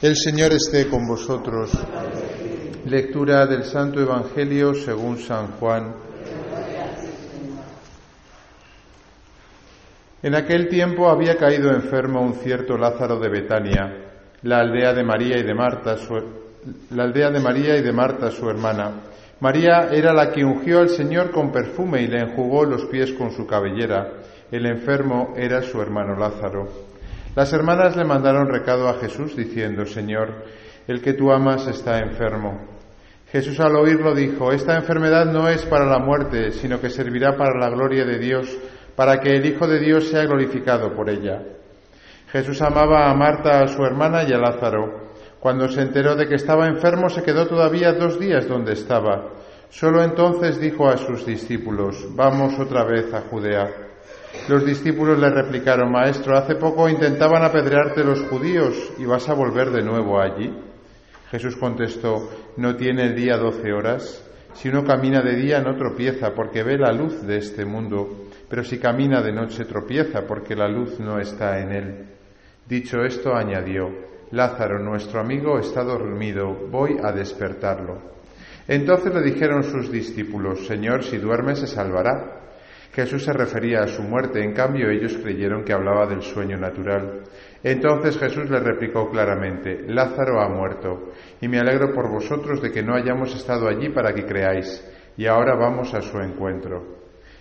El Señor esté con vosotros. Lectura del Santo Evangelio según San Juan. En aquel tiempo había caído enfermo un cierto Lázaro de Betania, la aldea de María y de Marta, su, la aldea de María y de Marta, su hermana. María era la que ungió al Señor con perfume y le enjugó los pies con su cabellera. El enfermo era su hermano Lázaro. Las hermanas le mandaron recado a Jesús diciendo, Señor, el que tú amas está enfermo. Jesús al oírlo dijo, Esta enfermedad no es para la muerte, sino que servirá para la gloria de Dios, para que el Hijo de Dios sea glorificado por ella. Jesús amaba a Marta, a su hermana y a Lázaro. Cuando se enteró de que estaba enfermo, se quedó todavía dos días donde estaba. Solo entonces dijo a sus discípulos, Vamos otra vez a Judea. Los discípulos le replicaron, Maestro, hace poco intentaban apedrearte los judíos y vas a volver de nuevo allí. Jesús contestó, ¿no tiene el día doce horas? Si uno camina de día no tropieza porque ve la luz de este mundo, pero si camina de noche tropieza porque la luz no está en él. Dicho esto, añadió, Lázaro, nuestro amigo, está dormido, voy a despertarlo. Entonces le dijeron sus discípulos, Señor, si duerme se salvará. Jesús se refería a su muerte, en cambio ellos creyeron que hablaba del sueño natural. Entonces Jesús le replicó claramente, Lázaro ha muerto, y me alegro por vosotros de que no hayamos estado allí para que creáis, y ahora vamos a su encuentro.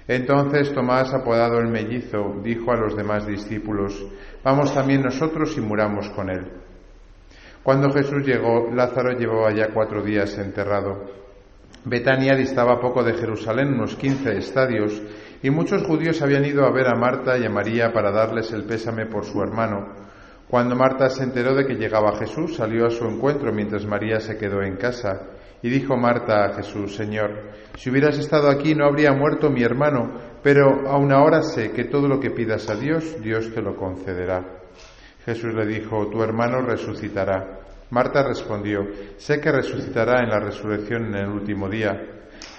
Entonces Tomás, apodado el mellizo, dijo a los demás discípulos, Vamos también nosotros y muramos con él. Cuando Jesús llegó, Lázaro llevaba ya cuatro días enterrado. Betania distaba poco de Jerusalén, unos quince estadios, y muchos judíos habían ido a ver a Marta y a María para darles el pésame por su hermano. Cuando Marta se enteró de que llegaba Jesús, salió a su encuentro mientras María se quedó en casa. Y dijo Marta a Jesús, Señor, si hubieras estado aquí no habría muerto mi hermano, pero aún ahora sé que todo lo que pidas a Dios, Dios te lo concederá. Jesús le dijo, tu hermano resucitará. Marta respondió, sé que resucitará en la resurrección en el último día.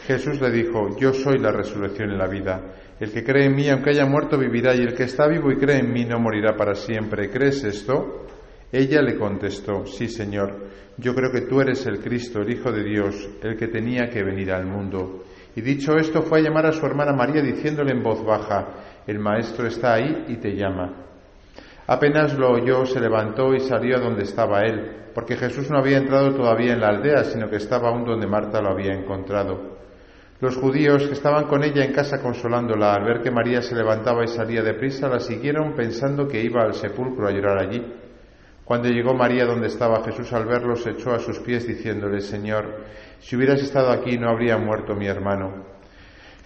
Jesús le dijo, yo soy la resurrección y la vida. El que cree en mí, aunque haya muerto, vivirá, y el que está vivo y cree en mí no morirá para siempre. ¿Crees esto? Ella le contestó, sí, Señor, yo creo que tú eres el Cristo, el Hijo de Dios, el que tenía que venir al mundo. Y dicho esto, fue a llamar a su hermana María diciéndole en voz baja, el Maestro está ahí y te llama. Apenas lo oyó, se levantó y salió a donde estaba él, porque Jesús no había entrado todavía en la aldea, sino que estaba aún donde Marta lo había encontrado. Los judíos que estaban con ella en casa consolándola, al ver que María se levantaba y salía deprisa, la siguieron pensando que iba al sepulcro a llorar allí. Cuando llegó María donde estaba Jesús al verlo, se echó a sus pies diciéndole, Señor, si hubieras estado aquí no habría muerto mi hermano.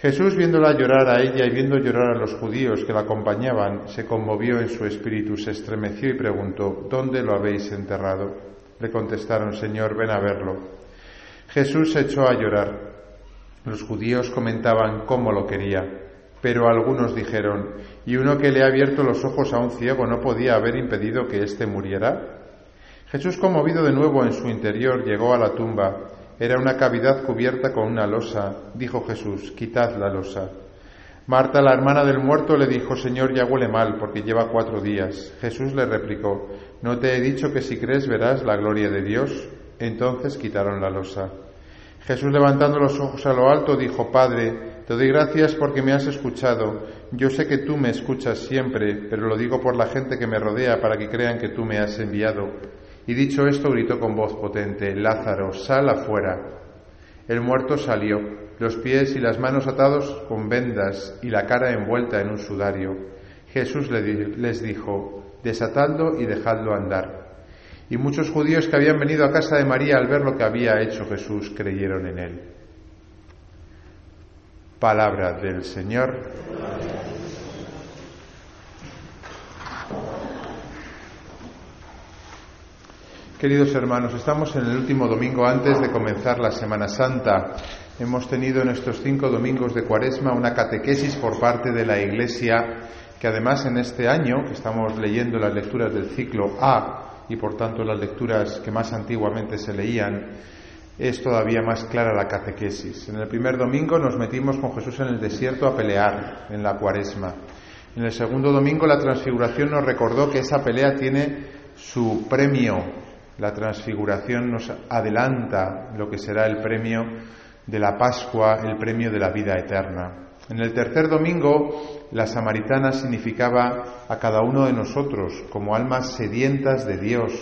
Jesús, viéndola llorar a ella y viendo llorar a los judíos que la acompañaban, se conmovió en su espíritu, se estremeció y preguntó, ¿Dónde lo habéis enterrado? Le contestaron, Señor, ven a verlo. Jesús se echó a llorar. Los judíos comentaban cómo lo quería, pero algunos dijeron, ¿y uno que le ha abierto los ojos a un ciego no podía haber impedido que éste muriera? Jesús, conmovido de nuevo en su interior, llegó a la tumba era una cavidad cubierta con una losa. Dijo Jesús, quitad la losa. Marta, la hermana del muerto, le dijo, Señor, ya huele mal, porque lleva cuatro días. Jesús le replicó, ¿no te he dicho que si crees verás la gloria de Dios? Entonces quitaron la losa. Jesús, levantando los ojos a lo alto, dijo, Padre, te doy gracias porque me has escuchado. Yo sé que tú me escuchas siempre, pero lo digo por la gente que me rodea para que crean que tú me has enviado. Y dicho esto, gritó con voz potente, Lázaro, sal afuera. El muerto salió, los pies y las manos atados con vendas y la cara envuelta en un sudario. Jesús les dijo, desatadlo y dejadlo andar. Y muchos judíos que habían venido a casa de María al ver lo que había hecho Jesús creyeron en él. Palabra del Señor. Queridos hermanos, estamos en el último domingo antes de comenzar la Semana Santa. Hemos tenido en estos cinco domingos de Cuaresma una catequesis por parte de la Iglesia que además en este año, estamos leyendo las lecturas del ciclo A y por tanto las lecturas que más antiguamente se leían, es todavía más clara la catequesis. En el primer domingo nos metimos con Jesús en el desierto a pelear en la Cuaresma. En el segundo domingo la transfiguración nos recordó que esa pelea tiene su premio La transfiguración nos adelanta lo que será el premio de la Pascua, el premio de la vida eterna. En el tercer domingo, la samaritana significaba a cada uno de nosotros como almas sedientas de Dios,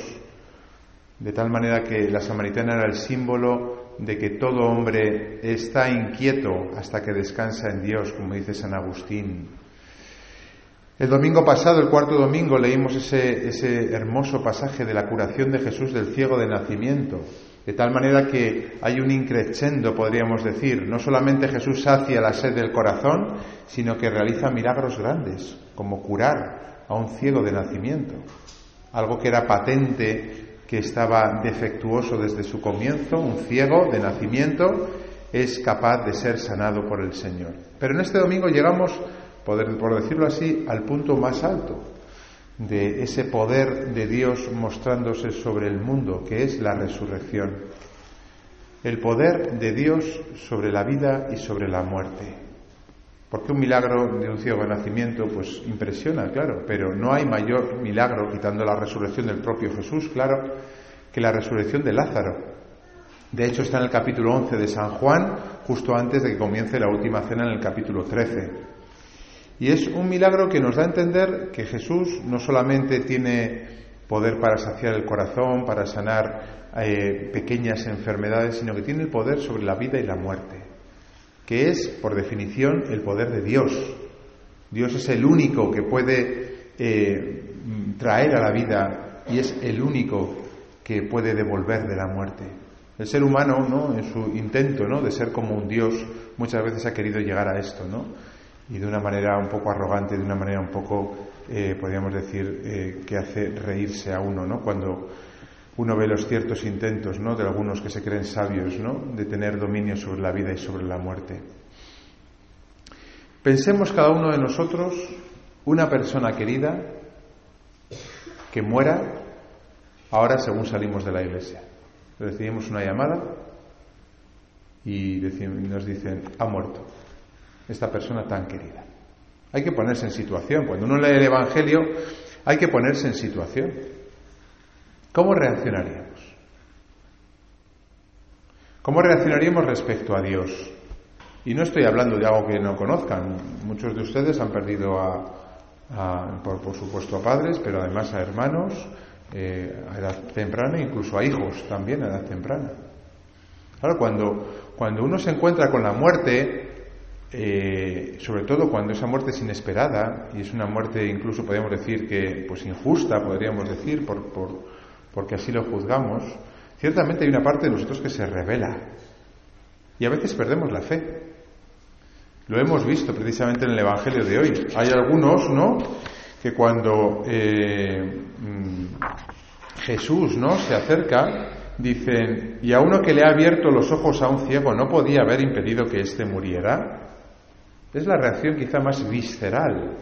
de tal manera que la samaritana era el símbolo de que todo hombre está inquieto hasta que descansa en Dios, como dice San Agustín. El domingo pasado, el cuarto domingo, leímos ese, ese hermoso pasaje de la curación de Jesús del ciego de nacimiento. De tal manera que hay un increscendo, podríamos decir. No solamente Jesús sacia la sed del corazón, sino que realiza milagros grandes, como curar a un ciego de nacimiento. Algo que era patente, que estaba defectuoso desde su comienzo, un ciego de nacimiento, es capaz de ser sanado por el Señor. Pero en este domingo llegamos por decirlo así, al punto más alto de ese poder de Dios mostrándose sobre el mundo, que es la resurrección. El poder de Dios sobre la vida y sobre la muerte. Porque un milagro de un ciego nacimiento, pues impresiona, claro, pero no hay mayor milagro, quitando la resurrección del propio Jesús, claro, que la resurrección de Lázaro. De hecho, está en el capítulo 11 de San Juan, justo antes de que comience la última cena en el capítulo 13. Y es un milagro que nos da a entender que Jesús no solamente tiene poder para saciar el corazón, para sanar eh, pequeñas enfermedades, sino que tiene el poder sobre la vida y la muerte, que es, por definición, el poder de Dios. Dios es el único que puede eh, traer a la vida y es el único que puede devolver de la muerte. El ser humano, ¿no? en su intento ¿no? de ser como un Dios, muchas veces ha querido llegar a esto, ¿no? Y de una manera un poco arrogante, de una manera un poco, eh, podríamos decir, eh, que hace reírse a uno, ¿no? Cuando uno ve los ciertos intentos, ¿no? De algunos que se creen sabios, ¿no? De tener dominio sobre la vida y sobre la muerte. Pensemos cada uno de nosotros una persona querida que muera ahora según salimos de la iglesia. Recibimos una llamada y nos dicen, ha muerto esta persona tan querida. Hay que ponerse en situación. Cuando uno lee el Evangelio, hay que ponerse en situación. ¿Cómo reaccionaríamos? ¿Cómo reaccionaríamos respecto a Dios? Y no estoy hablando de algo que no conozcan. Muchos de ustedes han perdido a, por, supuesto, a padres, pero además a hermanos eh, a edad temprana, incluso a hijos también a edad temprana. Claro, cuando, cuando uno se encuentra con la muerte, eh, sobre todo cuando esa muerte es inesperada y es una muerte incluso podríamos decir que pues injusta podríamos decir por, porque así lo juzgamos ciertamente hay una parte de nosotros que se revela. Y a veces perdemos la fe. Lo hemos visto precisamente en el Evangelio de hoy. Hay algunos no que cuando eh, mm, Jesús no se acerca dicen y a uno que le ha abierto los ojos a un ciego no podía haber impedido que éste muriera es la reacción quizá más visceral.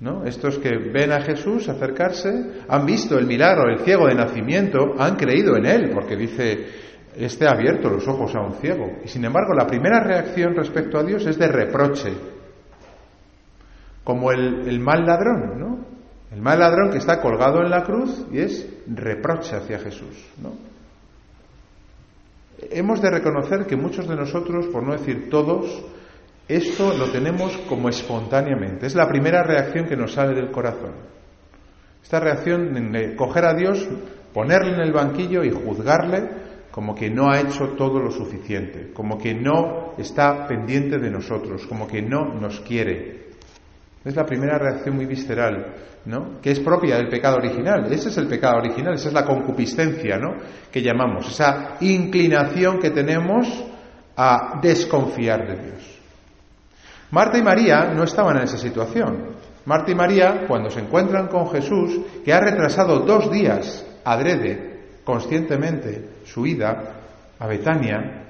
¿no? Estos que ven a Jesús acercarse, han visto el milagro, el ciego de nacimiento, han creído en él, porque dice, este ha abierto los ojos a un ciego. Y sin embargo, la primera reacción respecto a Dios es de reproche, como el, el mal ladrón, ¿no? El mal ladrón que está colgado en la cruz y es reproche hacia Jesús, ¿no? Hemos de reconocer que muchos de nosotros, por no decir todos, esto lo tenemos como espontáneamente. Es la primera reacción que nos sale del corazón. Esta reacción de coger a Dios, ponerle en el banquillo y juzgarle como que no ha hecho todo lo suficiente, como que no está pendiente de nosotros, como que no nos quiere. Es la primera reacción muy visceral, ¿no? Que es propia del pecado original. Ese es el pecado original, esa es la concupiscencia, ¿no? Que llamamos, esa inclinación que tenemos a desconfiar de Dios. Marta y María no estaban en esa situación. Marta y María, cuando se encuentran con Jesús, que ha retrasado dos días adrede, conscientemente, su ida a Betania,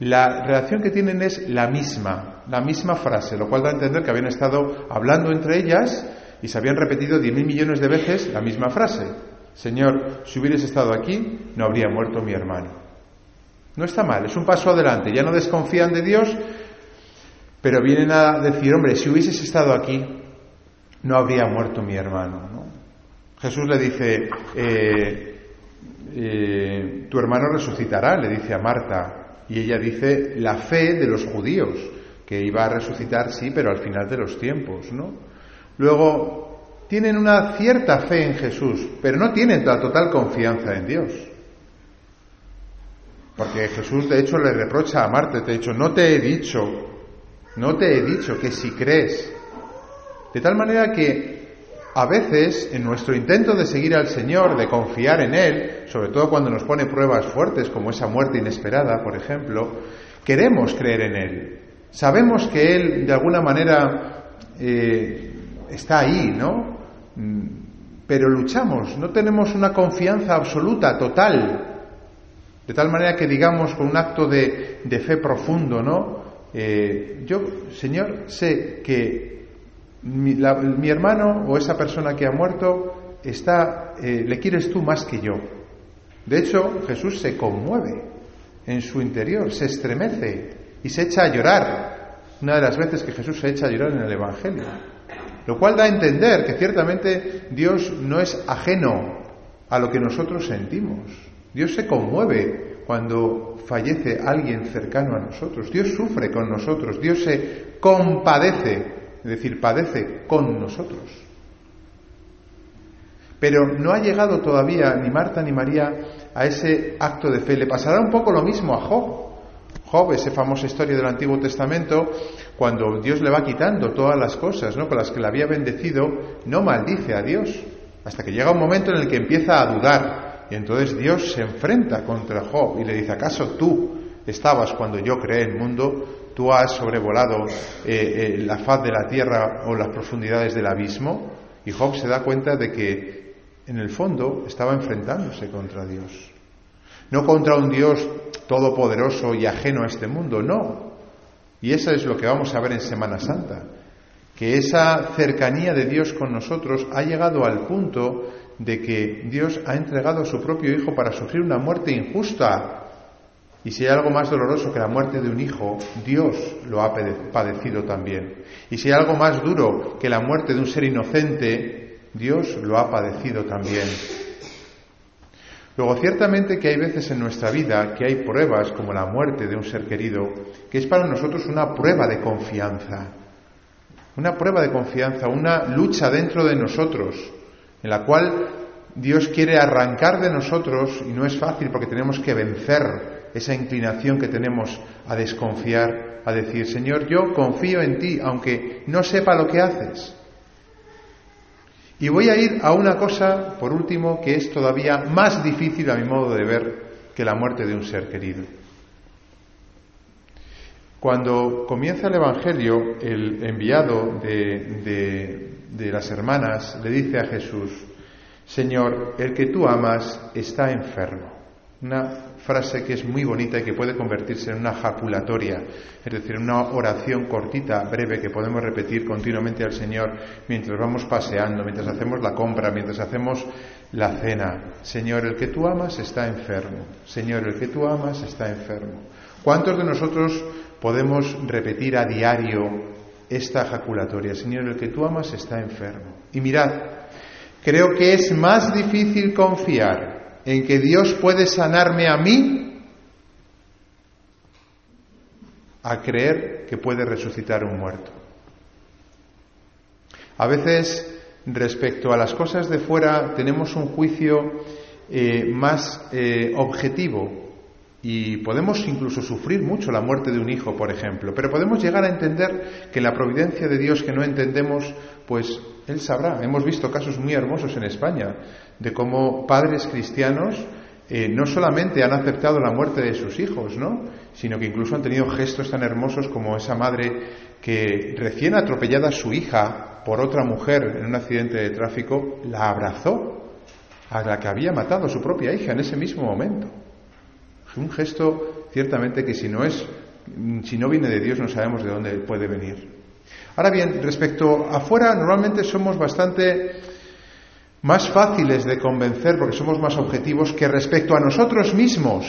la reacción que tienen es la misma, la misma frase, lo cual da a entender que habían estado hablando entre ellas y se habían repetido diez mil millones de veces la misma frase. Señor, si hubieras estado aquí, no habría muerto mi hermano. No está mal, es un paso adelante. Ya no desconfían de Dios, pero vienen a decir, hombre, si hubieses estado aquí, no habría muerto mi hermano. Jesús le dice, eh, eh, tu hermano resucitará, le dice a Marta. Y ella dice la fe de los judíos, que iba a resucitar, sí, pero al final de los tiempos, ¿no? Luego, tienen una cierta fe en Jesús, pero no tienen la total confianza en Dios. Porque Jesús, de hecho, le reprocha a Marta, te ha dicho, no te he dicho, no te he dicho que si crees. De tal manera que a veces, en nuestro intento de seguir al Señor, de confiar en Él, sobre todo cuando nos pone pruebas fuertes como esa muerte inesperada, por ejemplo, queremos creer en Él. Sabemos que Él, de alguna manera, eh, está ahí, ¿no? Mm, pero luchamos, no tenemos una confianza absoluta, total, de tal manera que digamos con un acto de, fe profundo, ¿no? Eh, yo, Señor, sé que mi, hermano o esa persona que ha muerto está, eh, le quieres tú más que yo. De hecho, Jesús se conmueve en su interior, se estremece y se echa a llorar. Una de las veces que Jesús se echa a llorar en el Evangelio. Lo cual da a entender que ciertamente Dios no es ajeno a lo que nosotros sentimos. Dios se conmueve cuando fallece alguien cercano a nosotros. Dios sufre con nosotros. Dios se compadece es decir, padece con nosotros. Pero no ha llegado todavía ni Marta ni María a ese acto de fe. Le pasará un poco lo mismo a Job. Job, esa famosa historia del Antiguo Testamento, cuando Dios le va quitando todas las cosas ¿no? con las que le había bendecido, no maldice a Dios, hasta que llega un momento en el que empieza a dudar. Y entonces Dios se enfrenta contra Job y le dice, ¿acaso tú estabas cuando yo creé el mundo? tú has sobrevolado eh, eh, la faz de la tierra o las profundidades del abismo. Y Job se da cuenta de que en el fondo estaba enfrentándose contra Dios. No contra un Dios todopoderoso y ajeno a este mundo, no. Y eso es lo que vamos a ver en Semana Santa, que esa cercanía de Dios con nosotros ha llegado al punto de que Dios ha entregado a su propio Hijo para sufrir una muerte injusta y si hay algo más doloroso que la muerte de un hijo, Dios lo ha padecido también. Y si hay algo más duro que la muerte de un ser inocente, Dios lo ha padecido también. Luego, ciertamente que hay veces en nuestra vida que hay pruebas, como la muerte de un ser querido, que es para nosotros una prueba de confianza. Una prueba de confianza, una lucha dentro de nosotros, en la cual Dios quiere arrancar de nosotros, y no es fácil porque tenemos que vencer esa inclinación que tenemos a desconfiar, a decir, Señor, yo confío en ti, aunque no sepa lo que haces. Y voy a ir a una cosa, por último, que es todavía más difícil a mi modo de ver que la muerte de un ser querido. Cuando comienza el Evangelio, el enviado de, de las hermanas le dice a Jesús, Señor, el que tú amas está enfermo. Una frase que es muy bonita y que puede convertirse en una jaculatoria, es decir, una oración cortita, breve, que podemos repetir continuamente al Señor mientras vamos paseando, mientras hacemos la compra, mientras hacemos la cena. Señor, el que tú amas está enfermo. Señor, el que tú amas está enfermo. ¿Cuántos de nosotros podemos repetir a diario esta jaculatoria? Señor, el que tú amas está enfermo. Y mirad, creo que es más difícil confiar en que Dios puede sanarme a mí a creer que puede resucitar un muerto. A veces, respecto a las cosas de fuera, tenemos un juicio eh, más eh, objetivo y podemos incluso sufrir mucho la muerte de un hijo, por ejemplo, pero podemos llegar a entender que la providencia de Dios que no entendemos, pues Él sabrá. Hemos visto casos muy hermosos en España de cómo padres cristianos eh, no solamente han aceptado la muerte de sus hijos, ¿no? sino que incluso han tenido gestos tan hermosos como esa madre que recién atropellada a su hija por otra mujer en un accidente de tráfico, la abrazó a la que había matado a su propia hija en ese mismo momento. Un gesto ciertamente que si no es, si no viene de Dios no sabemos de dónde puede venir. Ahora bien, respecto afuera, normalmente somos bastante más fáciles de convencer porque somos más objetivos que respecto a nosotros mismos.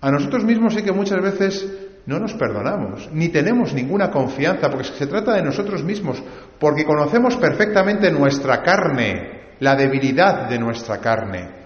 A nosotros mismos sí que muchas veces no nos perdonamos, ni tenemos ninguna confianza, porque se trata de nosotros mismos, porque conocemos perfectamente nuestra carne, la debilidad de nuestra carne.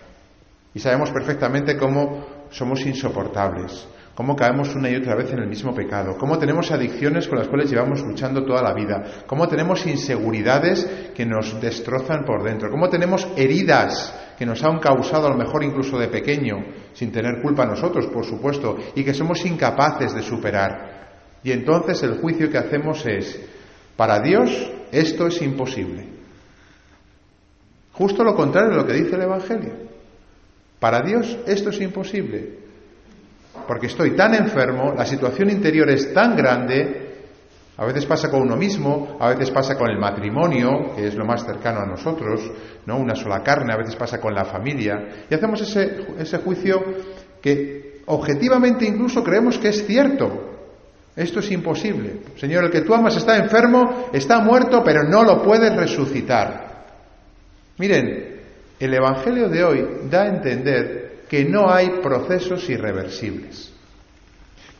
Y sabemos perfectamente cómo somos insoportables, cómo caemos una y otra vez en el mismo pecado, cómo tenemos adicciones con las cuales llevamos luchando toda la vida, cómo tenemos inseguridades que nos destrozan por dentro, cómo tenemos heridas que nos han causado a lo mejor incluso de pequeño, sin tener culpa nosotros, por supuesto, y que somos incapaces de superar. Y entonces el juicio que hacemos es, para Dios esto es imposible. Justo lo contrario de lo que dice el Evangelio. Para Dios esto es imposible. Porque estoy tan enfermo, la situación interior es tan grande, a veces pasa con uno mismo, a veces pasa con el matrimonio, que es lo más cercano a nosotros, ¿no? Una sola carne, a veces pasa con la familia, y hacemos ese, ese juicio que objetivamente incluso creemos que es cierto. Esto es imposible. Señor, el que tú amas está enfermo, está muerto, pero no lo puedes resucitar. Miren, el Evangelio de hoy da a entender que no hay procesos irreversibles,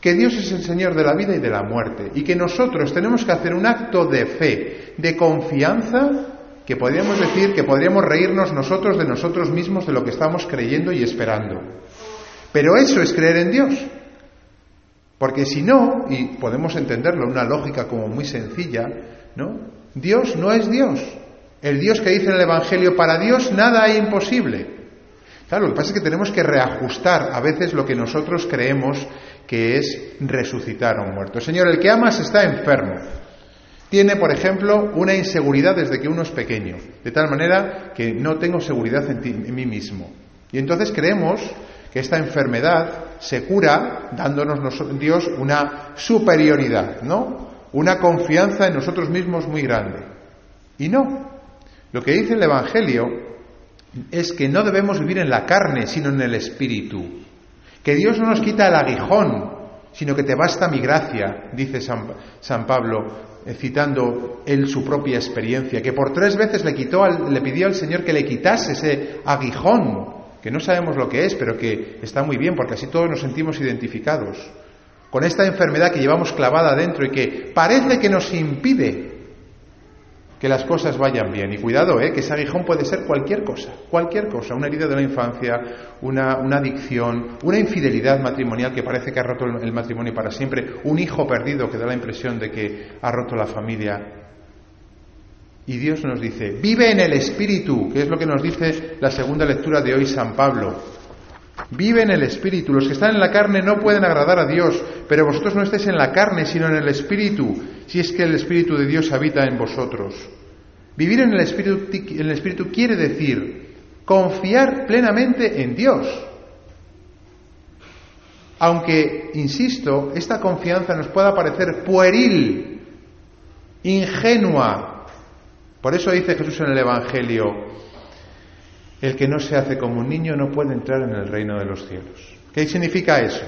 que Dios es el Señor de la vida y de la muerte, y que nosotros tenemos que hacer un acto de fe, de confianza, que podríamos decir que podríamos reírnos nosotros de nosotros mismos de lo que estamos creyendo y esperando. Pero eso es creer en Dios. Porque si no, y podemos entenderlo en una lógica como muy sencilla, ¿no? Dios no es Dios. El Dios que dice en el Evangelio, para Dios nada hay imposible. Claro, lo que pasa es que tenemos que reajustar a veces lo que nosotros creemos que es resucitar a un muerto. Señor, el que amas está enfermo. Tiene, por ejemplo, una inseguridad desde que uno es pequeño, de tal manera que no tengo seguridad en, en mí mismo. Y entonces creemos que esta enfermedad se cura dándonos Dios una superioridad, ¿no? Una confianza en nosotros mismos muy grande. Y no, lo que dice el Evangelio es que no debemos vivir en la carne, sino en el Espíritu. Que Dios no nos quita el aguijón, sino que te basta mi gracia, dice San, Pablo, eh, citando él su propia experiencia, que por tres veces le, quitó le pidió al Señor que le quitase ese aguijón, que no sabemos lo que es, pero que está muy bien, porque así todos nos sentimos identificados, con esta enfermedad que llevamos clavada dentro y que parece que nos impide que las cosas vayan bien. Y cuidado, ¿eh? que ese aguijón puede ser cualquier cosa, cualquier cosa, una herida de la infancia, una, una, adicción, una infidelidad matrimonial que parece que ha roto el matrimonio para siempre, un hijo perdido que da la impresión de que ha roto la familia. Y Dios nos dice, vive en el Espíritu, que es lo que nos dice la segunda lectura de hoy San Pablo. Vive en el Espíritu. Los que están en la carne no pueden agradar a Dios, pero vosotros no estéis en la carne, sino en el Espíritu, si es que el Espíritu de Dios habita en vosotros. Vivir en el Espíritu, el Espíritu quiere decir confiar plenamente en Dios. Aunque, insisto, esta confianza nos pueda parecer pueril, ingenua. Por eso dice Jesús en el Evangelio, el que no se hace como un niño no puede entrar en el reino de los cielos. ¿Qué significa eso?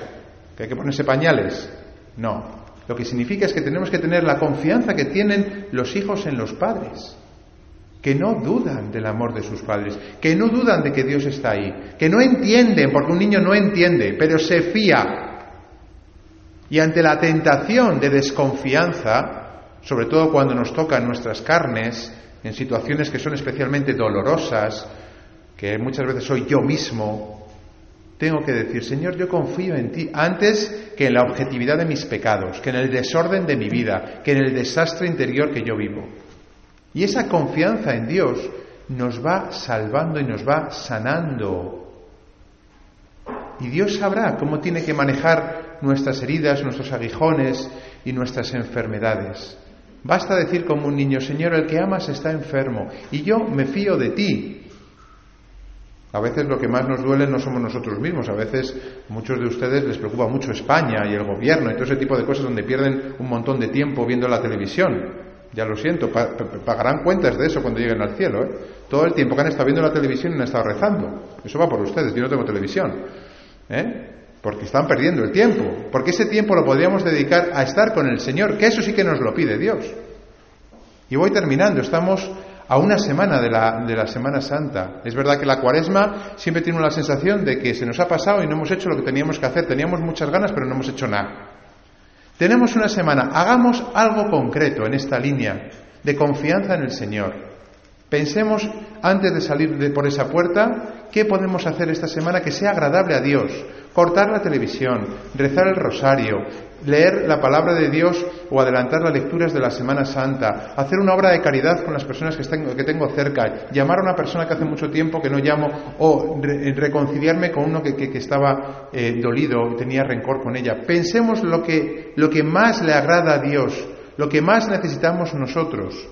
¿Que hay que ponerse pañales? No. Lo que significa es que tenemos que tener la confianza que tienen los hijos en los padres, que no dudan del amor de sus padres, que no dudan de que Dios está ahí, que no entienden, porque un niño no entiende, pero se fía. Y ante la tentación de desconfianza, sobre todo cuando nos tocan nuestras carnes, en situaciones que son especialmente dolorosas, que muchas veces soy yo mismo, tengo que decir, Señor, yo confío en ti antes que en la objetividad de mis pecados, que en el desorden de mi vida, que en el desastre interior que yo vivo. Y esa confianza en Dios nos va salvando y nos va sanando. Y Dios sabrá cómo tiene que manejar nuestras heridas, nuestros aguijones y nuestras enfermedades. Basta decir como un niño, Señor, el que amas está enfermo y yo me fío de ti. A veces lo que más nos duele no somos nosotros mismos, a veces muchos de ustedes les preocupa mucho España y el gobierno y todo ese tipo de cosas donde pierden un montón de tiempo viendo la televisión. Ya lo siento, pagarán cuentas de eso cuando lleguen al cielo. ¿eh? Todo el tiempo que han estado viendo la televisión y han estado rezando. Eso va por ustedes, yo no tengo televisión. ¿eh? Porque están perdiendo el tiempo. Porque ese tiempo lo podríamos dedicar a estar con el Señor, que eso sí que nos lo pide Dios. Y voy terminando, estamos a una semana de la, de la, Semana Santa. Es verdad que la cuaresma siempre tiene la sensación de que se nos ha pasado y no hemos hecho lo que teníamos que hacer. Teníamos muchas ganas, pero no hemos hecho nada. Tenemos una semana, hagamos algo concreto en esta línea de confianza en el Señor. Pensemos, antes de salir por esa puerta, ¿Qué podemos hacer esta semana que sea agradable a Dios? Cortar la televisión, rezar el rosario, leer la palabra de Dios o adelantar las lecturas de la Semana Santa, hacer una obra de caridad con las personas que, tengo cerca, llamar a una persona que hace mucho tiempo que no llamo o reconciliarme con uno que, estaba eh, dolido y tenía rencor con ella. Pensemos lo que, lo que más le agrada a Dios, lo que más necesitamos nosotros.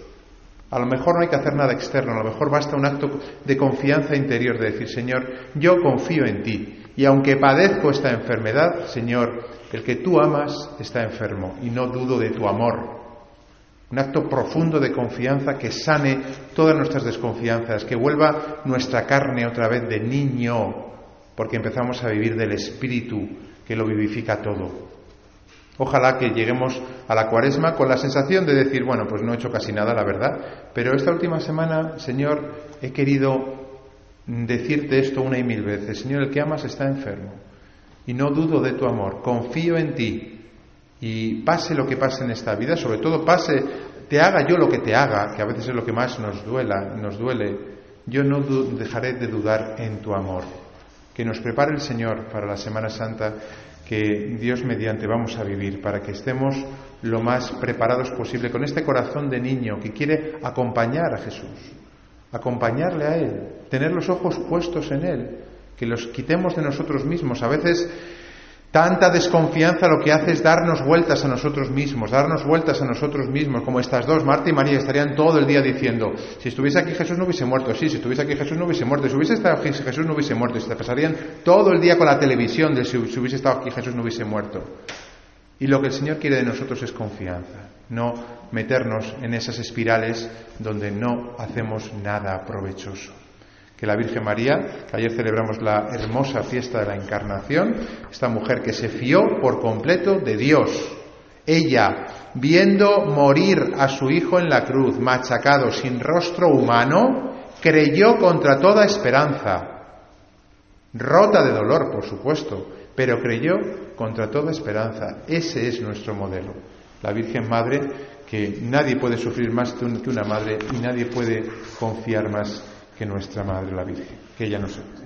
A lo mejor no hay que hacer nada externo, a lo mejor basta un acto de confianza interior, de decir, Señor, yo confío en ti. Y aunque padezco esta enfermedad, Señor, el que tú amas está enfermo y no dudo de tu amor. Un acto profundo de confianza que sane todas nuestras desconfianzas, que vuelva nuestra carne otra vez de niño, porque empezamos a vivir del Espíritu que lo vivifica todo. Ojalá que lleguemos a la cuaresma con la sensación de decir, bueno, pues no he hecho casi nada, la verdad, pero esta última semana, Señor, he querido decirte esto una y mil veces. Señor, el que amas está enfermo y no dudo de tu amor, confío en ti y pase lo que pase en esta vida, sobre todo pase, te haga yo lo que te haga, que a veces es lo que más nos duela, nos duele, yo no dejaré de dudar en tu amor. Que nos prepare el Señor para la Semana Santa que Dios mediante vamos a vivir, para que estemos lo más preparados posible con este corazón de niño que quiere acompañar a Jesús, acompañarle a Él, tener los ojos puestos en Él, que los quitemos de nosotros mismos. A veces Tanta desconfianza lo que hace es darnos vueltas a nosotros mismos, darnos vueltas a nosotros mismos, como estas dos, Marta y María, estarían todo el día diciendo, si estuviese aquí Jesús no hubiese muerto, sí, si estuviese aquí Jesús no hubiese muerto, si hubiese estado aquí Jesús no hubiese muerto, y se pasarían todo el día con la televisión de si, hubiese estado aquí Jesús no hubiese muerto. Y lo que el Señor quiere de nosotros es confianza, no meternos en esas espirales donde no hacemos nada provechoso que la Virgen María, que ayer celebramos la hermosa fiesta de la Encarnación, esta mujer que se fió por completo de Dios. Ella, viendo morir a su hijo en la cruz, machacado sin rostro humano, creyó contra toda esperanza, rota de dolor, por supuesto, pero creyó contra toda esperanza. Ese es nuestro modelo. La Virgen Madre, que nadie puede sufrir más que una madre y nadie puede confiar más que nuestra Madre la Virgen, que ella nos ayude.